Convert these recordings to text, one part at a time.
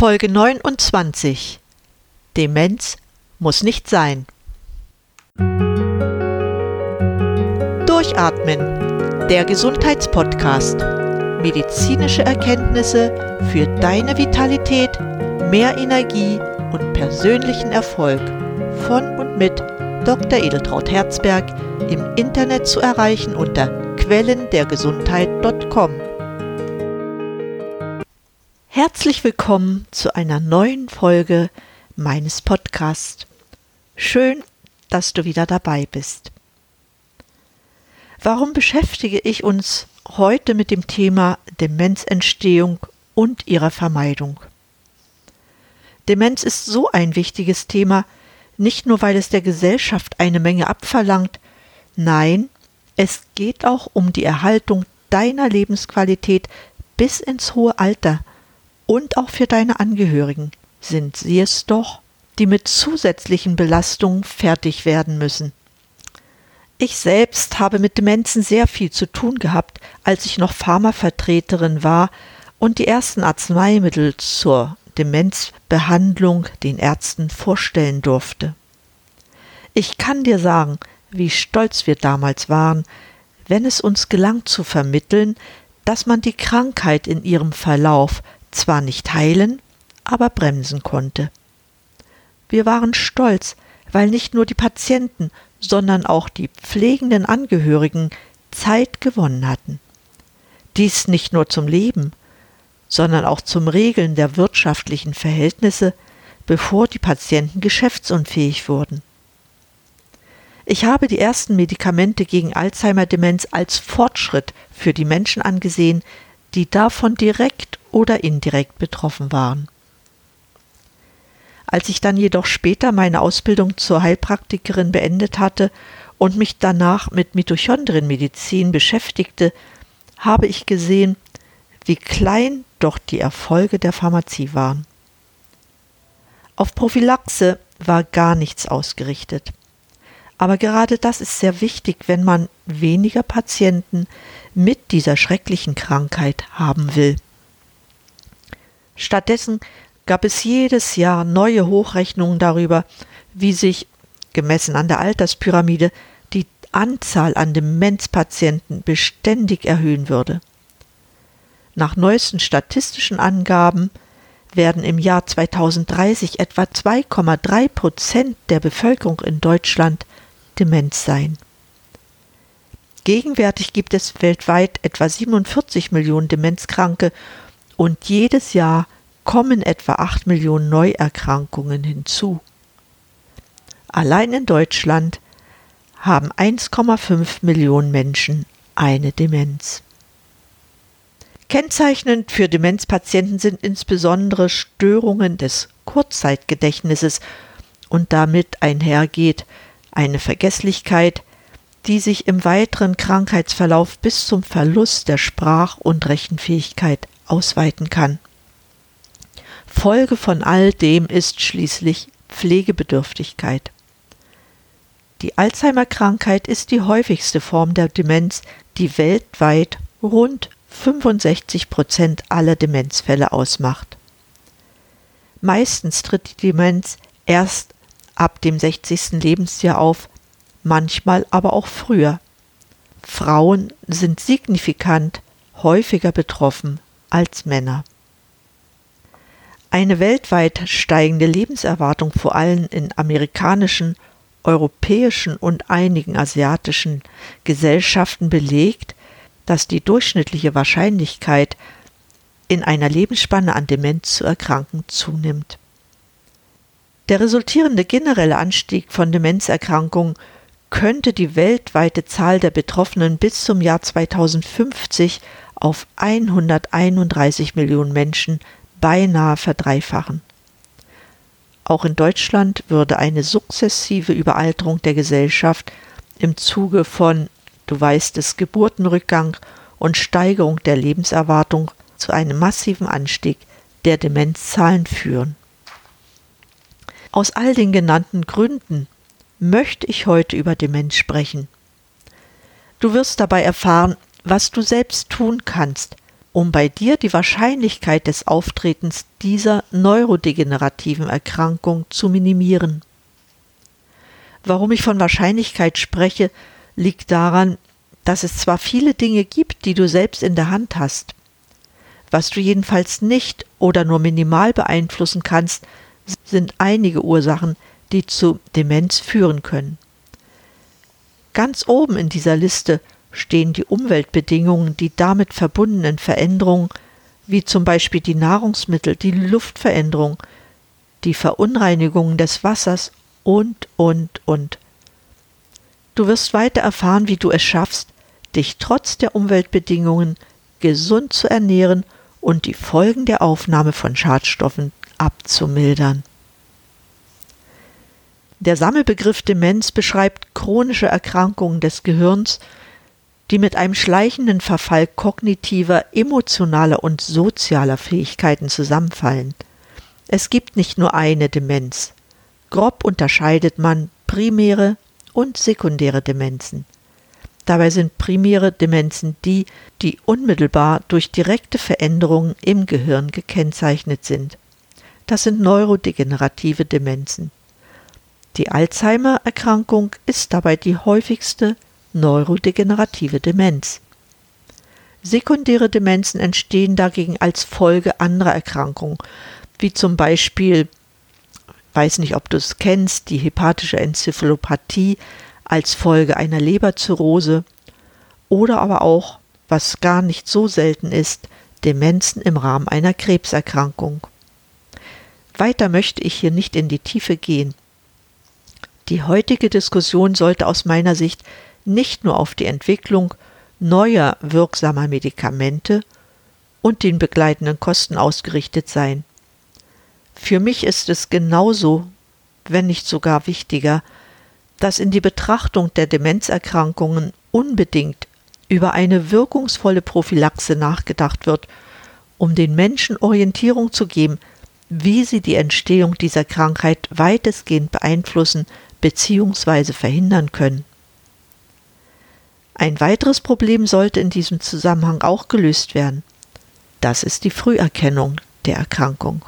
Folge 29 Demenz muss nicht sein. Durchatmen, der Gesundheitspodcast. Medizinische Erkenntnisse für deine Vitalität, mehr Energie und persönlichen Erfolg von und mit Dr. Edeltraut Herzberg im Internet zu erreichen unter quellendergesundheit.com. Herzlich willkommen zu einer neuen Folge meines Podcasts. Schön, dass du wieder dabei bist. Warum beschäftige ich uns heute mit dem Thema Demenzentstehung und ihrer Vermeidung? Demenz ist so ein wichtiges Thema, nicht nur weil es der Gesellschaft eine Menge abverlangt, nein, es geht auch um die Erhaltung deiner Lebensqualität bis ins hohe Alter und auch für deine Angehörigen sind sie es doch, die mit zusätzlichen Belastungen fertig werden müssen. Ich selbst habe mit Demenzen sehr viel zu tun gehabt, als ich noch Pharmavertreterin war und die ersten Arzneimittel zur Demenzbehandlung den Ärzten vorstellen durfte. Ich kann dir sagen, wie stolz wir damals waren, wenn es uns gelang zu vermitteln, dass man die Krankheit in ihrem Verlauf zwar nicht heilen, aber bremsen konnte. Wir waren stolz, weil nicht nur die Patienten, sondern auch die pflegenden Angehörigen Zeit gewonnen hatten. Dies nicht nur zum Leben, sondern auch zum Regeln der wirtschaftlichen Verhältnisse, bevor die Patienten geschäftsunfähig wurden. Ich habe die ersten Medikamente gegen Alzheimer-Demenz als Fortschritt für die Menschen angesehen, die davon direkt oder indirekt betroffen waren. Als ich dann jedoch später meine Ausbildung zur Heilpraktikerin beendet hatte und mich danach mit Mitochondrienmedizin beschäftigte, habe ich gesehen, wie klein doch die Erfolge der Pharmazie waren. Auf Prophylaxe war gar nichts ausgerichtet. Aber gerade das ist sehr wichtig, wenn man weniger Patienten mit dieser schrecklichen Krankheit haben will. Stattdessen gab es jedes Jahr neue Hochrechnungen darüber, wie sich, gemessen an der Alterspyramide, die Anzahl an Demenzpatienten beständig erhöhen würde. Nach neuesten statistischen Angaben werden im Jahr 2030 etwa 2,3 Prozent der Bevölkerung in Deutschland Demenz sein. Gegenwärtig gibt es weltweit etwa 47 Millionen Demenzkranke und jedes Jahr kommen etwa 8 Millionen Neuerkrankungen hinzu. Allein in Deutschland haben 1,5 Millionen Menschen eine Demenz. Kennzeichnend für Demenzpatienten sind insbesondere Störungen des Kurzzeitgedächtnisses und damit einhergeht eine Vergesslichkeit, die sich im weiteren Krankheitsverlauf bis zum Verlust der Sprach- und Rechenfähigkeit ausweiten kann. Folge von all dem ist schließlich Pflegebedürftigkeit. Die Alzheimer-Krankheit ist die häufigste Form der Demenz, die weltweit rund 65 Prozent aller Demenzfälle ausmacht. Meistens tritt die Demenz erst ab dem 60. Lebensjahr auf, manchmal aber auch früher. Frauen sind signifikant häufiger betroffen als Männer. Eine weltweit steigende Lebenserwartung vor allem in amerikanischen, europäischen und einigen asiatischen Gesellschaften belegt, dass die durchschnittliche Wahrscheinlichkeit, in einer Lebensspanne an Demenz zu erkranken, zunimmt. Der resultierende generelle Anstieg von Demenzerkrankungen könnte die weltweite Zahl der Betroffenen bis zum Jahr 2050 auf 131 Millionen Menschen beinahe verdreifachen. Auch in Deutschland würde eine sukzessive Überalterung der Gesellschaft im Zuge von, du weißt es, Geburtenrückgang und Steigerung der Lebenserwartung zu einem massiven Anstieg der Demenzzahlen führen. Aus all den genannten Gründen möchte ich heute über Demenz sprechen. Du wirst dabei erfahren, was du selbst tun kannst, um bei dir die Wahrscheinlichkeit des Auftretens dieser neurodegenerativen Erkrankung zu minimieren. Warum ich von Wahrscheinlichkeit spreche, liegt daran, dass es zwar viele Dinge gibt, die du selbst in der Hand hast. Was du jedenfalls nicht oder nur minimal beeinflussen kannst, sind einige Ursachen, die zu Demenz führen können. Ganz oben in dieser Liste stehen die Umweltbedingungen, die damit verbundenen Veränderungen, wie zum Beispiel die Nahrungsmittel, die Luftveränderung, die Verunreinigungen des Wassers und, und, und. Du wirst weiter erfahren, wie du es schaffst, dich trotz der Umweltbedingungen gesund zu ernähren und die Folgen der Aufnahme von Schadstoffen abzumildern. Der Sammelbegriff Demenz beschreibt chronische Erkrankungen des Gehirns, die mit einem schleichenden Verfall kognitiver, emotionaler und sozialer Fähigkeiten zusammenfallen. Es gibt nicht nur eine Demenz. Grob unterscheidet man primäre und sekundäre Demenzen. Dabei sind primäre Demenzen die, die unmittelbar durch direkte Veränderungen im Gehirn gekennzeichnet sind. Das sind neurodegenerative Demenzen. Die Alzheimer-Erkrankung ist dabei die häufigste neurodegenerative Demenz. Sekundäre Demenzen entstehen dagegen als Folge anderer Erkrankungen, wie zum Beispiel, weiß nicht, ob du es kennst, die hepatische Enzephalopathie als Folge einer Leberzirrhose oder aber auch, was gar nicht so selten ist, Demenzen im Rahmen einer Krebserkrankung. Weiter möchte ich hier nicht in die Tiefe gehen. Die heutige Diskussion sollte aus meiner Sicht nicht nur auf die Entwicklung neuer wirksamer Medikamente und den begleitenden Kosten ausgerichtet sein. Für mich ist es genauso, wenn nicht sogar wichtiger, dass in die Betrachtung der Demenzerkrankungen unbedingt über eine wirkungsvolle Prophylaxe nachgedacht wird, um den Menschen Orientierung zu geben, wie sie die Entstehung dieser Krankheit weitestgehend beeinflussen bzw. verhindern können. Ein weiteres Problem sollte in diesem Zusammenhang auch gelöst werden. Das ist die Früherkennung der Erkrankung.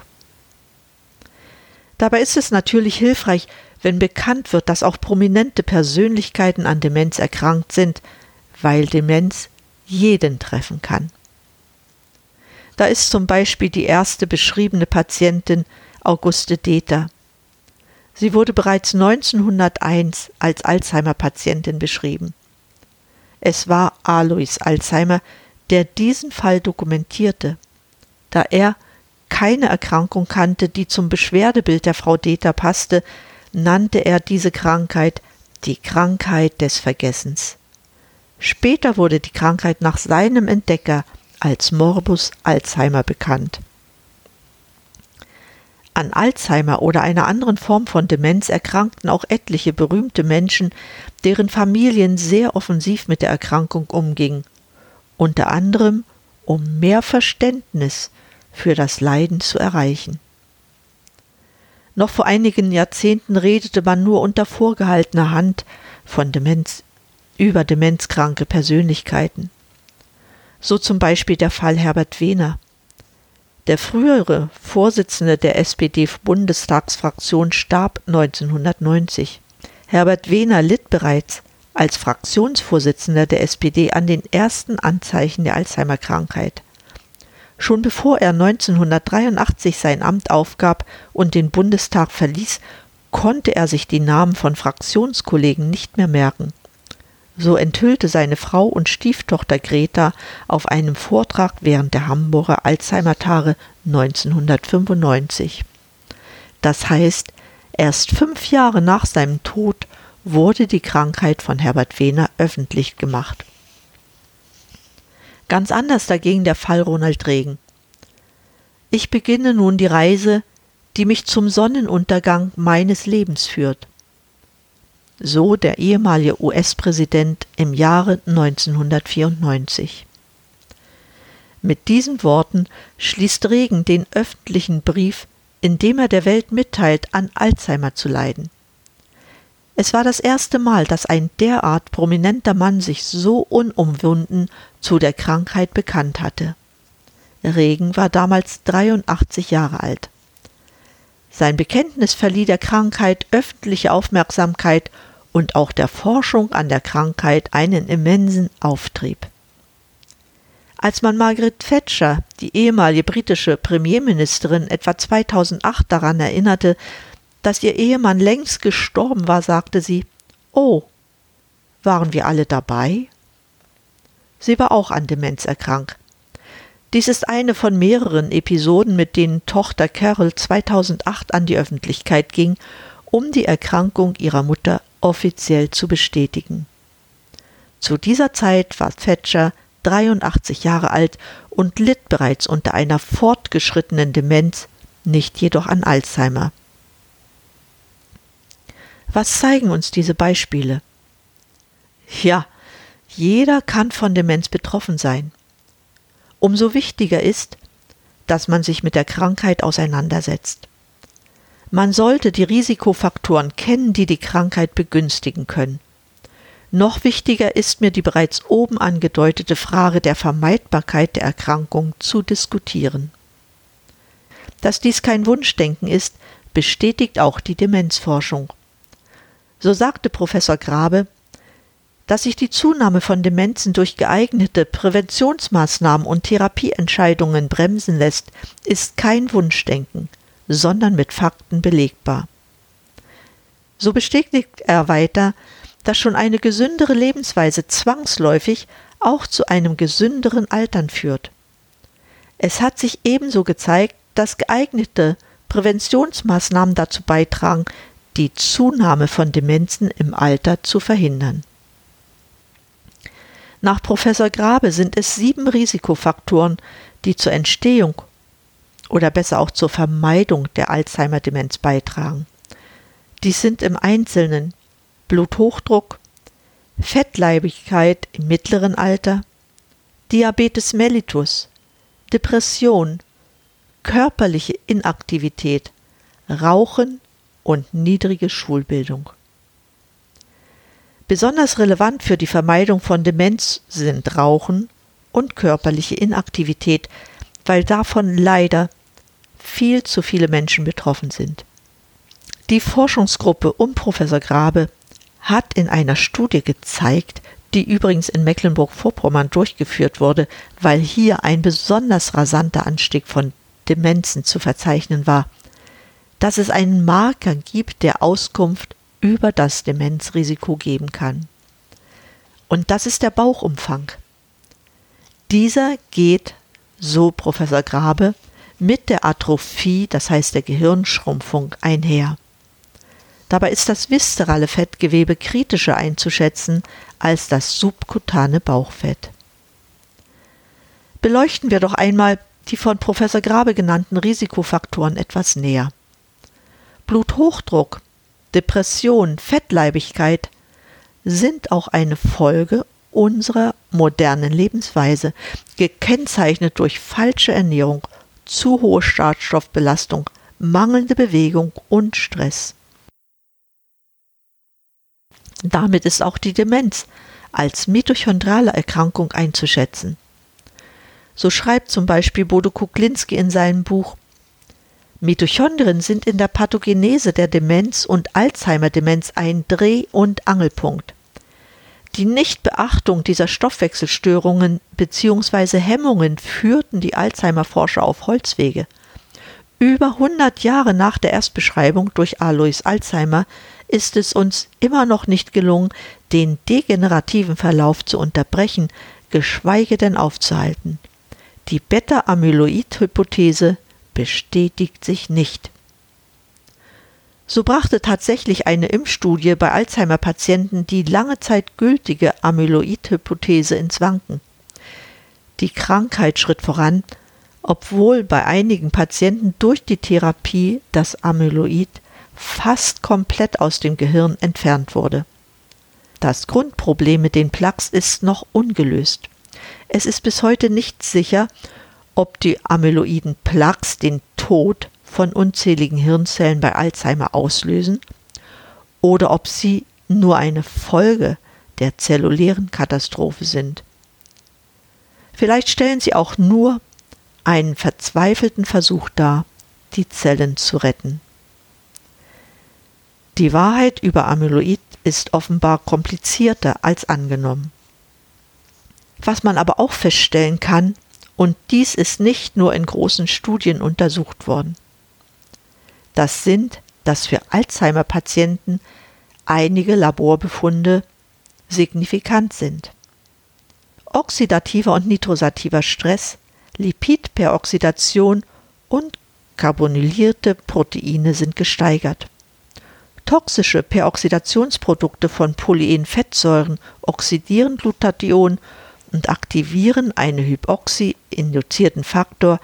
Dabei ist es natürlich hilfreich, wenn bekannt wird, dass auch prominente Persönlichkeiten an Demenz erkrankt sind, weil Demenz jeden treffen kann. Da ist zum Beispiel die erste beschriebene Patientin Auguste Deter. Sie wurde bereits 1901 als Alzheimer-Patientin beschrieben. Es war Alois Alzheimer, der diesen Fall dokumentierte. Da er keine Erkrankung kannte, die zum Beschwerdebild der Frau Deter passte, nannte er diese Krankheit die Krankheit des Vergessens. Später wurde die Krankheit nach seinem Entdecker als Morbus Alzheimer bekannt. An Alzheimer oder einer anderen Form von Demenz erkrankten auch etliche berühmte Menschen, deren Familien sehr offensiv mit der Erkrankung umgingen, unter anderem um mehr Verständnis für das Leiden zu erreichen. Noch vor einigen Jahrzehnten redete man nur unter vorgehaltener Hand von Demenz über demenzkranke Persönlichkeiten. So zum Beispiel der Fall Herbert Wehner. Der frühere Vorsitzende der SPD-Bundestagsfraktion starb 1990. Herbert Wehner litt bereits als Fraktionsvorsitzender der SPD an den ersten Anzeichen der Alzheimer-Krankheit. Schon bevor er 1983 sein Amt aufgab und den Bundestag verließ, konnte er sich die Namen von Fraktionskollegen nicht mehr merken. So enthüllte seine Frau und Stieftochter Greta auf einem Vortrag während der Hamburger Alzheimer-Tage 1995. Das heißt, erst fünf Jahre nach seinem Tod wurde die Krankheit von Herbert Wehner öffentlich gemacht. Ganz anders dagegen der Fall Ronald Reagan. Ich beginne nun die Reise, die mich zum Sonnenuntergang meines Lebens führt. So der ehemalige US-Präsident im Jahre 1994. Mit diesen Worten schließt Regen den öffentlichen Brief, in dem er der Welt mitteilt, an Alzheimer zu leiden. Es war das erste Mal, dass ein derart prominenter Mann sich so unumwunden zu der Krankheit bekannt hatte. Regen war damals 83 Jahre alt. Sein Bekenntnis verlieh der Krankheit öffentliche Aufmerksamkeit und auch der Forschung an der Krankheit einen immensen Auftrieb. Als man Margaret Thatcher, die ehemalige britische Premierministerin, etwa 2008 daran erinnerte, dass ihr Ehemann längst gestorben war, sagte sie, Oh, waren wir alle dabei? Sie war auch an Demenz erkrankt. Dies ist eine von mehreren Episoden, mit denen Tochter Carol 2008 an die Öffentlichkeit ging, um die Erkrankung ihrer Mutter offiziell zu bestätigen. Zu dieser Zeit war Thatcher 83 Jahre alt und litt bereits unter einer fortgeschrittenen Demenz, nicht jedoch an Alzheimer. Was zeigen uns diese Beispiele? Ja, jeder kann von Demenz betroffen sein. Umso wichtiger ist, dass man sich mit der Krankheit auseinandersetzt. Man sollte die Risikofaktoren kennen, die die Krankheit begünstigen können. Noch wichtiger ist mir die bereits oben angedeutete Frage der Vermeidbarkeit der Erkrankung zu diskutieren. Dass dies kein Wunschdenken ist, bestätigt auch die Demenzforschung. So sagte Professor Grabe, dass sich die Zunahme von Demenzen durch geeignete Präventionsmaßnahmen und Therapieentscheidungen bremsen lässt, ist kein Wunschdenken, sondern mit Fakten belegbar. So bestätigt er weiter, dass schon eine gesündere Lebensweise zwangsläufig auch zu einem gesünderen Altern führt. Es hat sich ebenso gezeigt, dass geeignete Präventionsmaßnahmen dazu beitragen, die Zunahme von Demenzen im Alter zu verhindern. Nach Professor Grabe sind es sieben Risikofaktoren, die zur Entstehung oder besser auch zur Vermeidung der Alzheimer-Demenz beitragen. Dies sind im Einzelnen Bluthochdruck, Fettleibigkeit im mittleren Alter, Diabetes mellitus, Depression, körperliche Inaktivität, Rauchen und niedrige Schulbildung. Besonders relevant für die Vermeidung von Demenz sind Rauchen und körperliche Inaktivität, weil davon leider viel zu viele Menschen betroffen sind. Die Forschungsgruppe um Professor Grabe hat in einer Studie gezeigt, die übrigens in Mecklenburg-Vorpommern durchgeführt wurde, weil hier ein besonders rasanter Anstieg von Demenzen zu verzeichnen war, dass es einen Marker gibt, der Auskunft über das Demenzrisiko geben kann. Und das ist der Bauchumfang. Dieser geht, so Professor Grabe, mit der Atrophie, das heißt der Gehirnschrumpfung, einher. Dabei ist das viszerale Fettgewebe kritischer einzuschätzen als das subkutane Bauchfett. Beleuchten wir doch einmal die von Professor Grabe genannten Risikofaktoren etwas näher. Bluthochdruck Depression, Fettleibigkeit sind auch eine Folge unserer modernen Lebensweise, gekennzeichnet durch falsche Ernährung, zu hohe Schadstoffbelastung, mangelnde Bewegung und Stress. Damit ist auch die Demenz als mitochondrale Erkrankung einzuschätzen. So schreibt zum Beispiel Bodo Kuklinski in seinem Buch Mitochondrien sind in der Pathogenese der Demenz und Alzheimer-Demenz ein Dreh- und Angelpunkt. Die Nichtbeachtung dieser Stoffwechselstörungen bzw. Hemmungen führten die Alzheimer-Forscher auf Holzwege. Über 100 Jahre nach der Erstbeschreibung durch Alois Alzheimer ist es uns immer noch nicht gelungen, den degenerativen Verlauf zu unterbrechen, geschweige denn aufzuhalten. Die Beta-Amyloid-Hypothese bestätigt sich nicht. So brachte tatsächlich eine Impfstudie bei Alzheimer-Patienten die lange Zeit gültige Amyloid-Hypothese ins Wanken. Die Krankheit schritt voran, obwohl bei einigen Patienten durch die Therapie das Amyloid fast komplett aus dem Gehirn entfernt wurde. Das Grundproblem mit den Plaques ist noch ungelöst. Es ist bis heute nicht sicher, ob die amyloiden Plaques den Tod von unzähligen Hirnzellen bei Alzheimer auslösen oder ob sie nur eine Folge der zellulären Katastrophe sind. Vielleicht stellen sie auch nur einen verzweifelten Versuch dar, die Zellen zu retten. Die Wahrheit über Amyloid ist offenbar komplizierter als angenommen. Was man aber auch feststellen kann, und dies ist nicht nur in großen Studien untersucht worden, das sind, dass für Alzheimer-Patienten einige Laborbefunde signifikant sind. Oxidativer und nitrosativer Stress, Lipidperoxidation und carbonylierte Proteine sind gesteigert. Toxische Peroxidationsprodukte von Polyenfettsäuren oxidieren Glutathion und aktivieren einen Hypoxie-induzierten Faktor,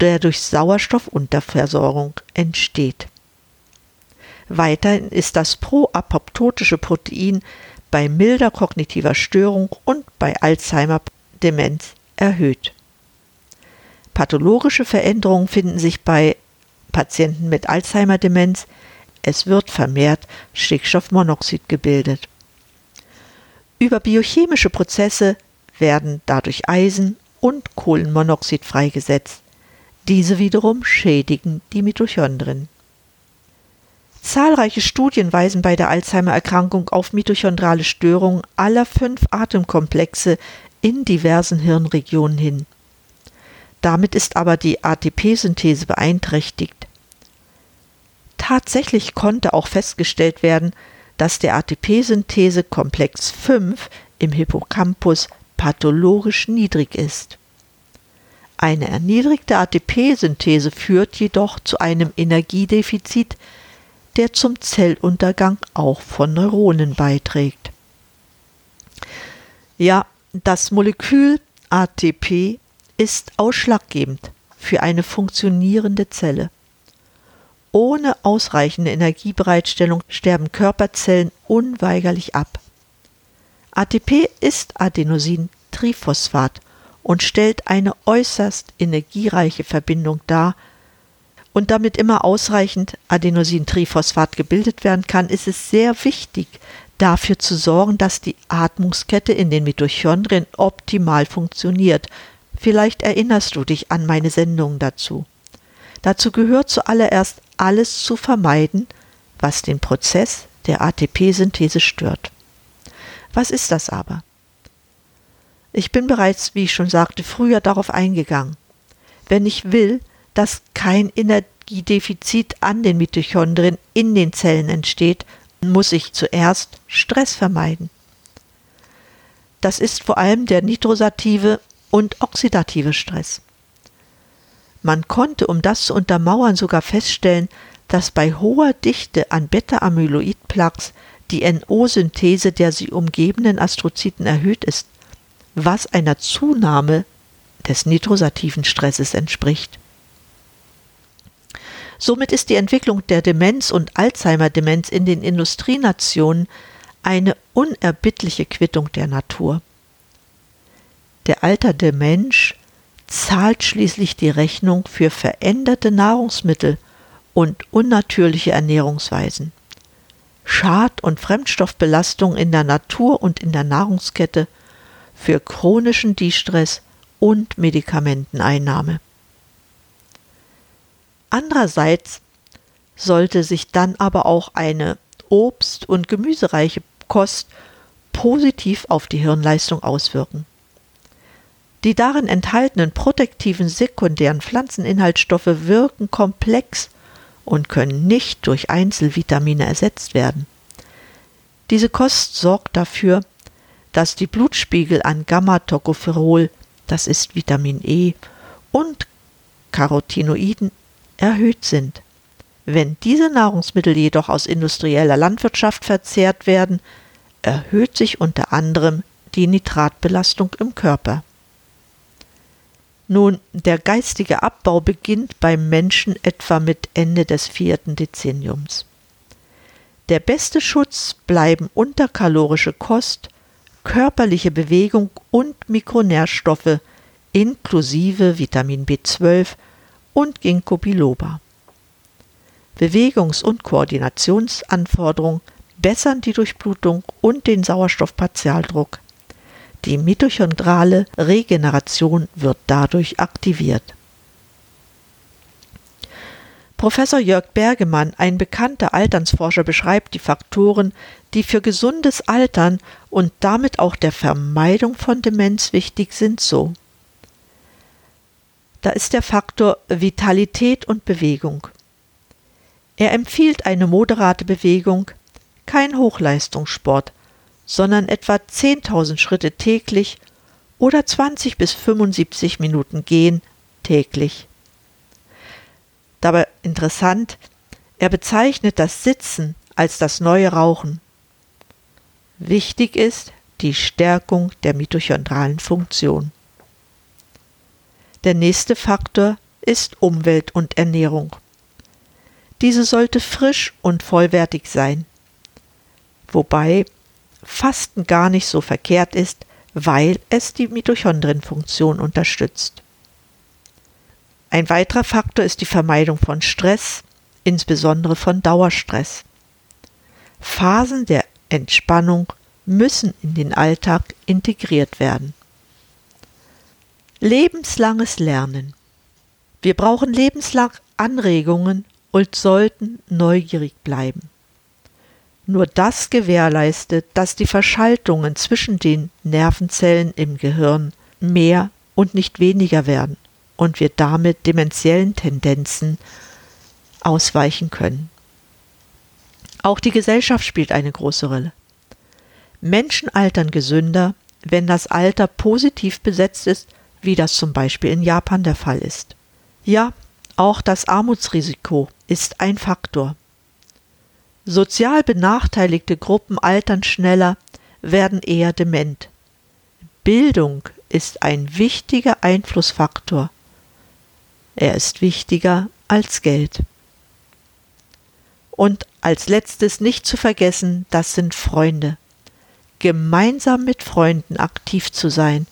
der durch Sauerstoffunterversorgung entsteht. Weiterhin ist das proapoptotische Protein bei milder kognitiver Störung und bei Alzheimer-Demenz erhöht. Pathologische Veränderungen finden sich bei Patienten mit Alzheimer-Demenz. Es wird vermehrt Stickstoffmonoxid gebildet. Über biochemische Prozesse werden dadurch Eisen und Kohlenmonoxid freigesetzt. Diese wiederum schädigen die Mitochondrien. Zahlreiche Studien weisen bei der Alzheimer-Erkrankung auf mitochondrale Störungen aller fünf Atemkomplexe in diversen Hirnregionen hin. Damit ist aber die ATP-Synthese beeinträchtigt. Tatsächlich konnte auch festgestellt werden, dass der ATP-Synthese-Komplex 5 im Hippocampus pathologisch niedrig ist. Eine erniedrigte ATP-Synthese führt jedoch zu einem Energiedefizit der zum Zelluntergang auch von Neuronen beiträgt. Ja, das Molekül ATP ist ausschlaggebend für eine funktionierende Zelle. Ohne ausreichende Energiebereitstellung sterben Körperzellen unweigerlich ab. ATP ist Adenosintriphosphat und stellt eine äußerst energiereiche Verbindung dar und damit immer ausreichend Adenosintriphosphat gebildet werden kann, ist es sehr wichtig, dafür zu sorgen, dass die Atmungskette in den Mitochondrien optimal funktioniert. Vielleicht erinnerst du dich an meine Sendungen dazu. Dazu gehört zuallererst alles zu vermeiden, was den Prozess der ATP-Synthese stört. Was ist das aber? Ich bin bereits, wie ich schon sagte, früher darauf eingegangen. Wenn ich will, dass kein Energiedefizit an den Mitochondrien in den Zellen entsteht, muss ich zuerst Stress vermeiden. Das ist vor allem der nitrosative und oxidative Stress. Man konnte, um das zu untermauern, sogar feststellen, dass bei hoher Dichte an Beta-Amyloid-Plaques die NO-Synthese der sie umgebenden Astrozyten erhöht ist, was einer Zunahme des nitrosativen Stresses entspricht. Somit ist die Entwicklung der Demenz und Alzheimer-Demenz in den Industrienationen eine unerbittliche Quittung der Natur. Der alternde Mensch zahlt schließlich die Rechnung für veränderte Nahrungsmittel und unnatürliche Ernährungsweisen. Schad- und Fremdstoffbelastung in der Natur und in der Nahrungskette, für chronischen Distress und Medikamenteneinnahme. Andererseits sollte sich dann aber auch eine obst- und gemüsereiche Kost positiv auf die Hirnleistung auswirken. Die darin enthaltenen protektiven sekundären Pflanzeninhaltsstoffe wirken komplex und können nicht durch Einzelvitamine ersetzt werden. Diese Kost sorgt dafür, dass die Blutspiegel an Gamma-Tocopherol, das ist Vitamin E, und Carotinoiden erhöht sind. Wenn diese Nahrungsmittel jedoch aus industrieller Landwirtschaft verzehrt werden, erhöht sich unter anderem die Nitratbelastung im Körper. Nun, der geistige Abbau beginnt beim Menschen etwa mit Ende des vierten Dezenniums. Der beste Schutz bleiben unterkalorische Kost, körperliche Bewegung und Mikronährstoffe inklusive Vitamin B12 und Ginkgo biloba. Bewegungs- und Koordinationsanforderungen bessern die Durchblutung und den Sauerstoffpartialdruck. Die mitochondrale Regeneration wird dadurch aktiviert. Professor Jörg Bergemann, ein bekannter Alternsforscher, beschreibt die Faktoren, die für gesundes Altern und damit auch der Vermeidung von Demenz wichtig sind, so. Da ist der Faktor Vitalität und Bewegung. Er empfiehlt eine moderate Bewegung, kein Hochleistungssport, sondern etwa 10.000 Schritte täglich oder 20 bis 75 Minuten gehen täglich. Dabei interessant, er bezeichnet das Sitzen als das neue Rauchen. Wichtig ist die Stärkung der mitochondralen Funktion. Der nächste Faktor ist Umwelt und Ernährung. Diese sollte frisch und vollwertig sein, wobei Fasten gar nicht so verkehrt ist, weil es die Mitochondrienfunktion unterstützt. Ein weiterer Faktor ist die Vermeidung von Stress, insbesondere von Dauerstress. Phasen der Entspannung müssen in den Alltag integriert werden. Lebenslanges Lernen. Wir brauchen lebenslang Anregungen und sollten neugierig bleiben. Nur das gewährleistet, dass die Verschaltungen zwischen den Nervenzellen im Gehirn mehr und nicht weniger werden und wir damit dementiellen Tendenzen ausweichen können. Auch die Gesellschaft spielt eine große Rolle. Menschen altern gesünder, wenn das Alter positiv besetzt ist, wie das zum Beispiel in Japan der Fall ist. Ja, auch das Armutsrisiko ist ein Faktor. Sozial benachteiligte Gruppen altern schneller, werden eher dement. Bildung ist ein wichtiger Einflussfaktor er ist wichtiger als Geld. Und als letztes nicht zu vergessen, das sind Freunde. Gemeinsam mit Freunden aktiv zu sein,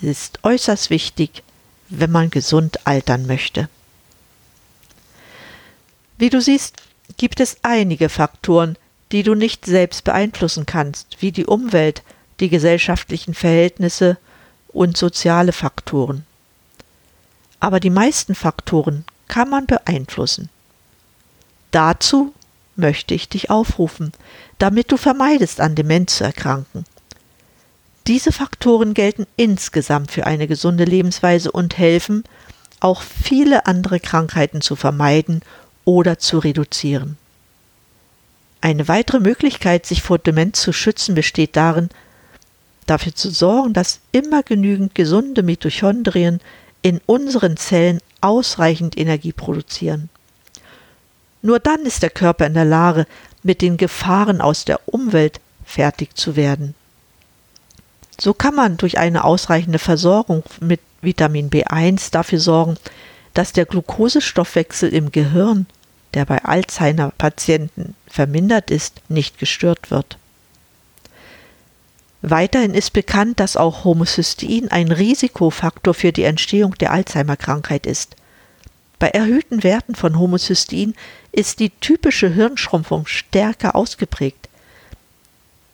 ist äußerst wichtig, wenn man gesund altern möchte. Wie du siehst, gibt es einige Faktoren, die du nicht selbst beeinflussen kannst, wie die Umwelt, die gesellschaftlichen Verhältnisse und soziale Faktoren aber die meisten Faktoren kann man beeinflussen. Dazu möchte ich dich aufrufen, damit du vermeidest, an Demenz zu erkranken. Diese Faktoren gelten insgesamt für eine gesunde Lebensweise und helfen, auch viele andere Krankheiten zu vermeiden oder zu reduzieren. Eine weitere Möglichkeit, sich vor Demenz zu schützen, besteht darin, dafür zu sorgen, dass immer genügend gesunde Mitochondrien in unseren Zellen ausreichend Energie produzieren. Nur dann ist der Körper in der Lage, mit den Gefahren aus der Umwelt fertig zu werden. So kann man durch eine ausreichende Versorgung mit Vitamin B1 dafür sorgen, dass der Glukosestoffwechsel im Gehirn, der bei Alzheimer-Patienten vermindert ist, nicht gestört wird. Weiterhin ist bekannt, dass auch Homocystein ein Risikofaktor für die Entstehung der Alzheimer-Krankheit ist. Bei erhöhten Werten von Homocystein ist die typische Hirnschrumpfung stärker ausgeprägt.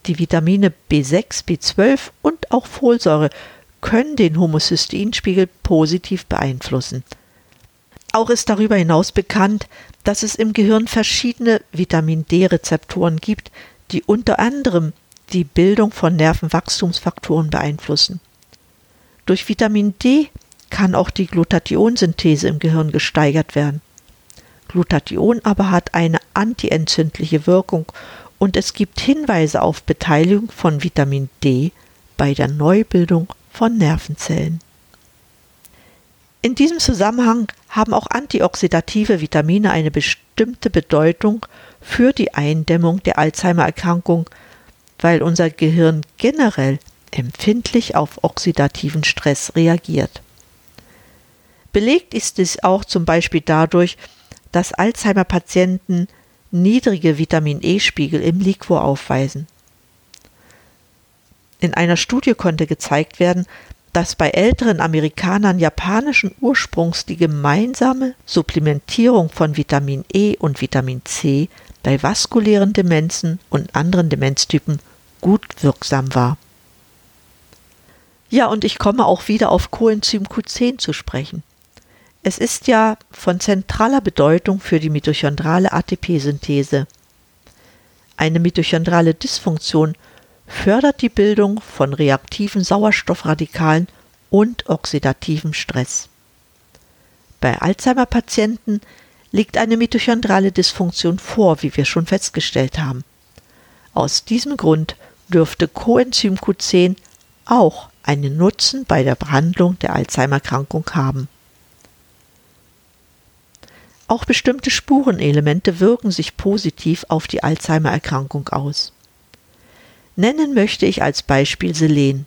Die Vitamine B6, B12 und auch Folsäure können den Homocysteinspiegel positiv beeinflussen. Auch ist darüber hinaus bekannt, dass es im Gehirn verschiedene Vitamin D-Rezeptoren gibt, die unter anderem die Bildung von Nervenwachstumsfaktoren beeinflussen. Durch Vitamin D kann auch die Glutationsynthese im Gehirn gesteigert werden. Glutathion aber hat eine antientzündliche Wirkung und es gibt Hinweise auf Beteiligung von Vitamin D bei der Neubildung von Nervenzellen. In diesem Zusammenhang haben auch antioxidative Vitamine eine bestimmte Bedeutung für die Eindämmung der Alzheimer-Erkrankung weil unser Gehirn generell empfindlich auf oxidativen Stress reagiert. Belegt ist es auch zum Beispiel dadurch, dass Alzheimer-Patienten niedrige Vitamin E-Spiegel im Liquor aufweisen. In einer Studie konnte gezeigt werden, dass bei älteren Amerikanern japanischen Ursprungs die gemeinsame Supplementierung von Vitamin E und Vitamin C bei vaskulären Demenzen und anderen Demenztypen gut wirksam war. Ja, und ich komme auch wieder auf Coenzym Q10 zu sprechen. Es ist ja von zentraler Bedeutung für die mitochondrale ATP-Synthese. Eine mitochondrale Dysfunktion fördert die Bildung von reaktiven Sauerstoffradikalen und oxidativem Stress. Bei Alzheimer-Patienten liegt eine mitochondrale Dysfunktion vor, wie wir schon festgestellt haben. Aus diesem Grund dürfte Coenzym Q10 auch einen Nutzen bei der Behandlung der Alzheimer-Krankung haben. Auch bestimmte Spurenelemente wirken sich positiv auf die Alzheimer-Erkrankung aus. Nennen möchte ich als Beispiel Selen.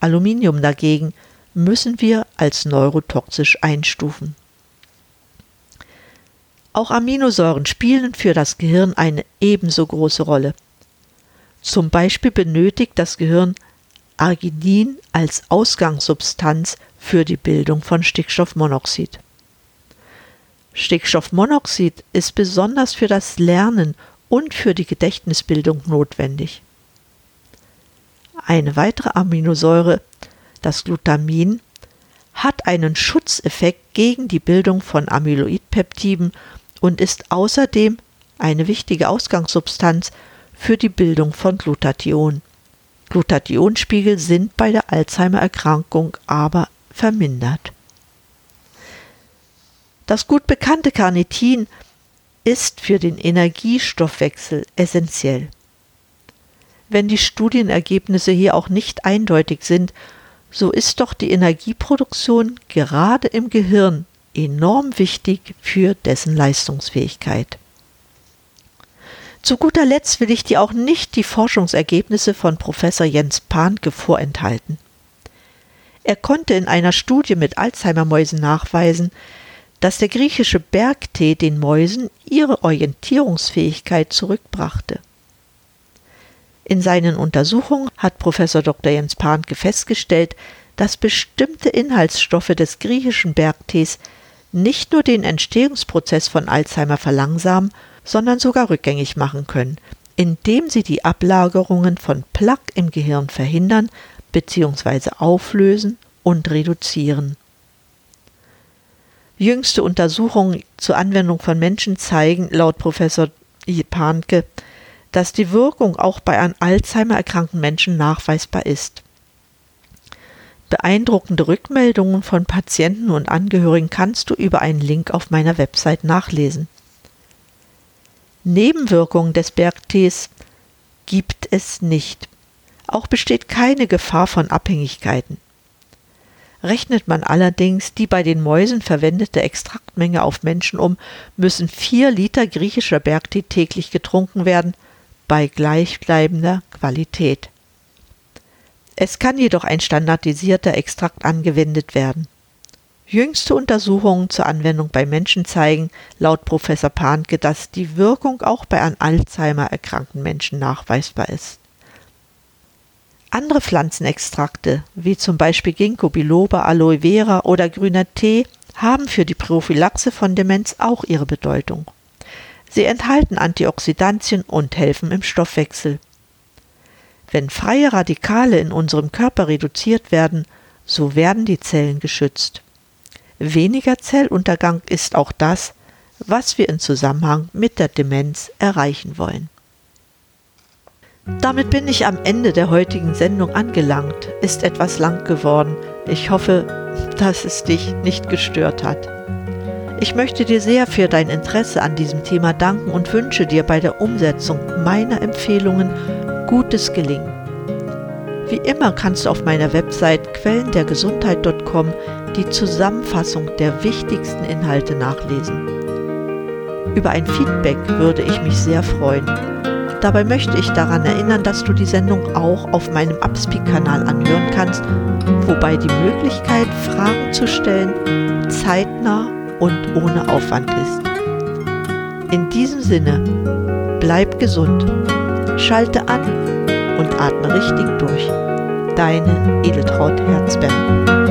Aluminium dagegen müssen wir als neurotoxisch einstufen. Auch Aminosäuren spielen für das Gehirn eine ebenso große Rolle. Zum Beispiel benötigt das Gehirn Arginin als Ausgangssubstanz für die Bildung von Stickstoffmonoxid. Stickstoffmonoxid ist besonders für das Lernen und für die Gedächtnisbildung notwendig. Eine weitere Aminosäure, das Glutamin, hat einen Schutzeffekt gegen die Bildung von Amyloidpeptiden und ist außerdem eine wichtige Ausgangssubstanz für die Bildung von Glutathion. Glutathionspiegel sind bei der Alzheimer-Erkrankung aber vermindert. Das gut bekannte Carnitin ist für den Energiestoffwechsel essentiell. Wenn die Studienergebnisse hier auch nicht eindeutig sind, so ist doch die Energieproduktion gerade im Gehirn enorm wichtig für dessen Leistungsfähigkeit. Zu guter Letzt will ich dir auch nicht die Forschungsergebnisse von Professor Jens Pahnke vorenthalten. Er konnte in einer Studie mit Alzheimer-Mäusen nachweisen, dass der griechische Bergtee den Mäusen ihre Orientierungsfähigkeit zurückbrachte. In seinen Untersuchungen hat Professor Dr. Jens Pahnke festgestellt, dass bestimmte Inhaltsstoffe des griechischen Bergtees nicht nur den Entstehungsprozess von Alzheimer verlangsamen, sondern sogar rückgängig machen können, indem sie die Ablagerungen von Plaque im Gehirn verhindern bzw. auflösen und reduzieren. Jüngste Untersuchungen zur Anwendung von Menschen zeigen, laut Professor Panke, dass die Wirkung auch bei an Alzheimer erkrankten Menschen nachweisbar ist. Beeindruckende Rückmeldungen von Patienten und Angehörigen kannst du über einen Link auf meiner Website nachlesen. Nebenwirkungen des Bergtees gibt es nicht. Auch besteht keine Gefahr von Abhängigkeiten. Rechnet man allerdings die bei den Mäusen verwendete Extraktmenge auf Menschen um, müssen vier Liter griechischer Bergtee täglich getrunken werden, bei gleichbleibender Qualität. Es kann jedoch ein standardisierter Extrakt angewendet werden. Jüngste Untersuchungen zur Anwendung bei Menschen zeigen laut Professor Pahnke, dass die Wirkung auch bei an Alzheimer erkrankten Menschen nachweisbar ist. Andere Pflanzenextrakte, wie zum Beispiel Ginkgo biloba, Aloe Vera oder grüner Tee, haben für die Prophylaxe von Demenz auch ihre Bedeutung. Sie enthalten Antioxidantien und helfen im Stoffwechsel. Wenn freie Radikale in unserem Körper reduziert werden, so werden die Zellen geschützt. Weniger Zelluntergang ist auch das, was wir in Zusammenhang mit der Demenz erreichen wollen. Damit bin ich am Ende der heutigen Sendung angelangt. Ist etwas lang geworden. Ich hoffe, dass es dich nicht gestört hat. Ich möchte dir sehr für dein Interesse an diesem Thema danken und wünsche dir bei der Umsetzung meiner Empfehlungen gutes Gelingen. Wie immer kannst du auf meiner Website quellendergesundheit.com die Zusammenfassung der wichtigsten Inhalte nachlesen. Über ein Feedback würde ich mich sehr freuen. Dabei möchte ich daran erinnern, dass du die Sendung auch auf meinem Upspeak-Kanal anhören kannst, wobei die Möglichkeit, Fragen zu stellen, zeitnah und ohne Aufwand ist. In diesem Sinne, bleib gesund, schalte an und atme richtig durch. Deine Edeltraut Herzberg.